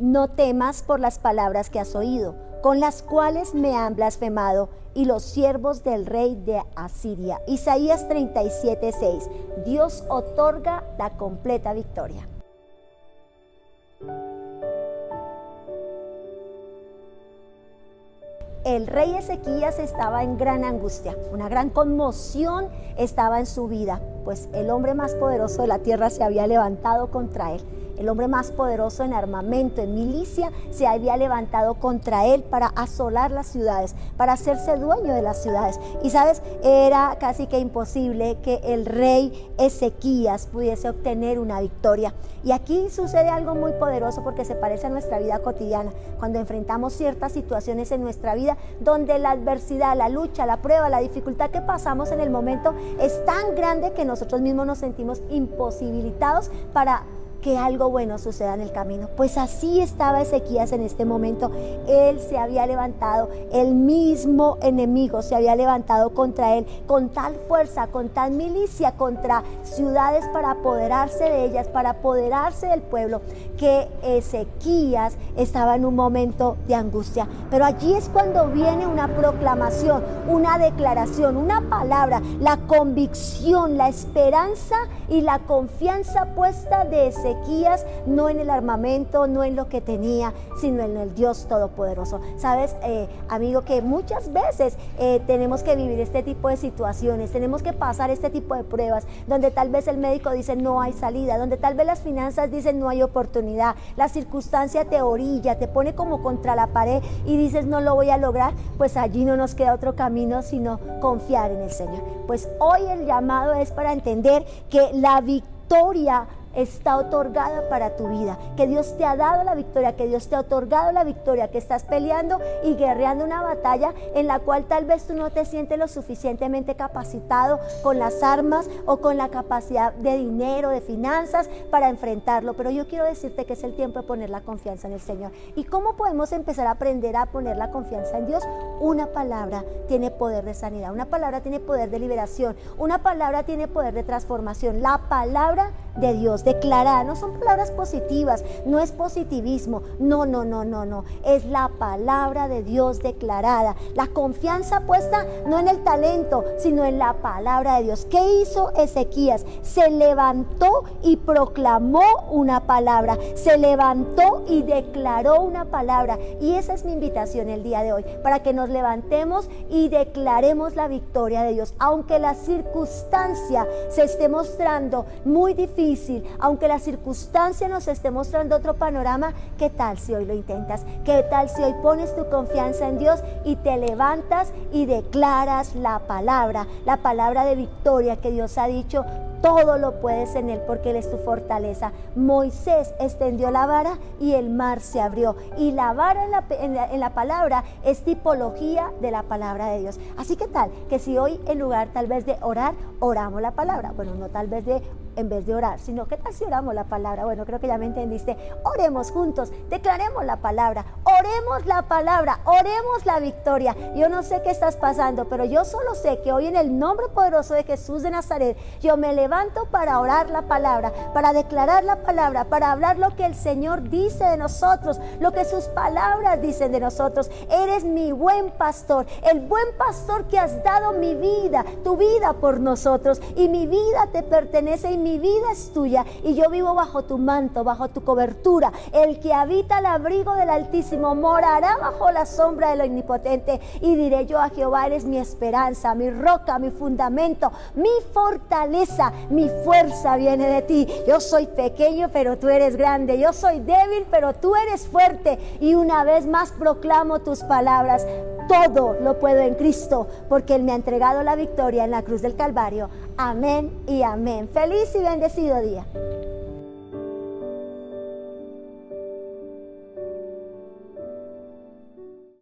no temas por las palabras que has oído, con las cuales me han blasfemado y los siervos del rey de Asiria. Isaías 37:6. Dios otorga la completa victoria. el rey Ezequías estaba en gran angustia, una gran conmoción estaba en su vida, pues el hombre más poderoso de la tierra se había levantado contra él el hombre más poderoso en armamento, en milicia, se había levantado contra él para asolar las ciudades, para hacerse dueño de las ciudades. Y sabes, era casi que imposible que el rey Ezequías pudiese obtener una victoria. Y aquí sucede algo muy poderoso porque se parece a nuestra vida cotidiana, cuando enfrentamos ciertas situaciones en nuestra vida donde la adversidad, la lucha, la prueba, la dificultad que pasamos en el momento es tan grande que nosotros mismos nos sentimos imposibilitados para que algo bueno suceda en el camino. Pues así estaba Ezequías en este momento. Él se había levantado, el mismo enemigo se había levantado contra él con tal fuerza, con tal milicia contra ciudades para apoderarse de ellas, para apoderarse del pueblo, que Ezequías estaba en un momento de angustia. Pero allí es cuando viene una proclamación, una declaración, una palabra, la convicción, la esperanza y la confianza puesta de Ezequías no en el armamento, no en lo que tenía, sino en el Dios Todopoderoso. Sabes, eh, amigo, que muchas veces eh, tenemos que vivir este tipo de situaciones, tenemos que pasar este tipo de pruebas, donde tal vez el médico dice no hay salida, donde tal vez las finanzas dicen no hay oportunidad, la circunstancia te orilla, te pone como contra la pared y dices no lo voy a lograr, pues allí no nos queda otro camino sino confiar en el Señor. Pues hoy el llamado es para entender que la victoria está otorgada para tu vida, que Dios te ha dado la victoria, que Dios te ha otorgado la victoria, que estás peleando y guerreando una batalla en la cual tal vez tú no te sientes lo suficientemente capacitado con las armas o con la capacidad de dinero, de finanzas para enfrentarlo, pero yo quiero decirte que es el tiempo de poner la confianza en el Señor. ¿Y cómo podemos empezar a aprender a poner la confianza en Dios? Una palabra tiene poder de sanidad, una palabra tiene poder de liberación, una palabra tiene poder de transformación, la palabra de Dios declarar, no son palabras positivas, no es positivismo, no, no, no, no, no, es la palabra de Dios declarada, la confianza puesta no en el talento, sino en la palabra de Dios. ¿Qué hizo Ezequías? Se levantó y proclamó una palabra, se levantó y declaró una palabra. Y esa es mi invitación el día de hoy, para que nos levantemos y declaremos la victoria de Dios, aunque la circunstancia se esté mostrando muy difícil, aunque la circunstancia nos esté mostrando otro panorama, ¿qué tal si hoy lo intentas? ¿Qué tal si hoy pones tu confianza en Dios y te levantas y declaras la palabra, la palabra de victoria que Dios ha dicho? Todo lo puedes en Él porque Él es tu fortaleza. Moisés extendió la vara y el mar se abrió. Y la vara en la, en la, palabra es tipología de la palabra de Dios. Así que tal, que si hoy en lugar tal vez de orar, oramos la palabra. Bueno, no tal vez de en vez de orar, sino que tal si oramos la palabra? Bueno, creo que ya me entendiste. Oremos juntos, declaremos la palabra, oremos la palabra, oremos la victoria. Yo no sé qué estás pasando, pero yo solo sé que hoy en el nombre poderoso de Jesús de Nazaret, yo me levanto para orar la palabra, para declarar la palabra, para hablar lo que el Señor dice de nosotros, lo que sus palabras dicen de nosotros. Eres mi buen pastor, el buen pastor que has dado mi vida, tu vida por nosotros, y mi vida te pertenece y mi vida es tuya y yo vivo bajo tu manto, bajo tu cobertura. El que habita al abrigo del Altísimo morará bajo la sombra del Omnipotente y diré yo a Jehová, eres mi esperanza, mi roca, mi fundamento, mi fortaleza, mi fuerza viene de ti. Yo soy pequeño, pero tú eres grande. Yo soy débil, pero tú eres fuerte. Y una vez más proclamo tus palabras. Todo lo puedo en Cristo, porque Él me ha entregado la victoria en la cruz del Calvario. Amén y amén. Feliz y bendecido día.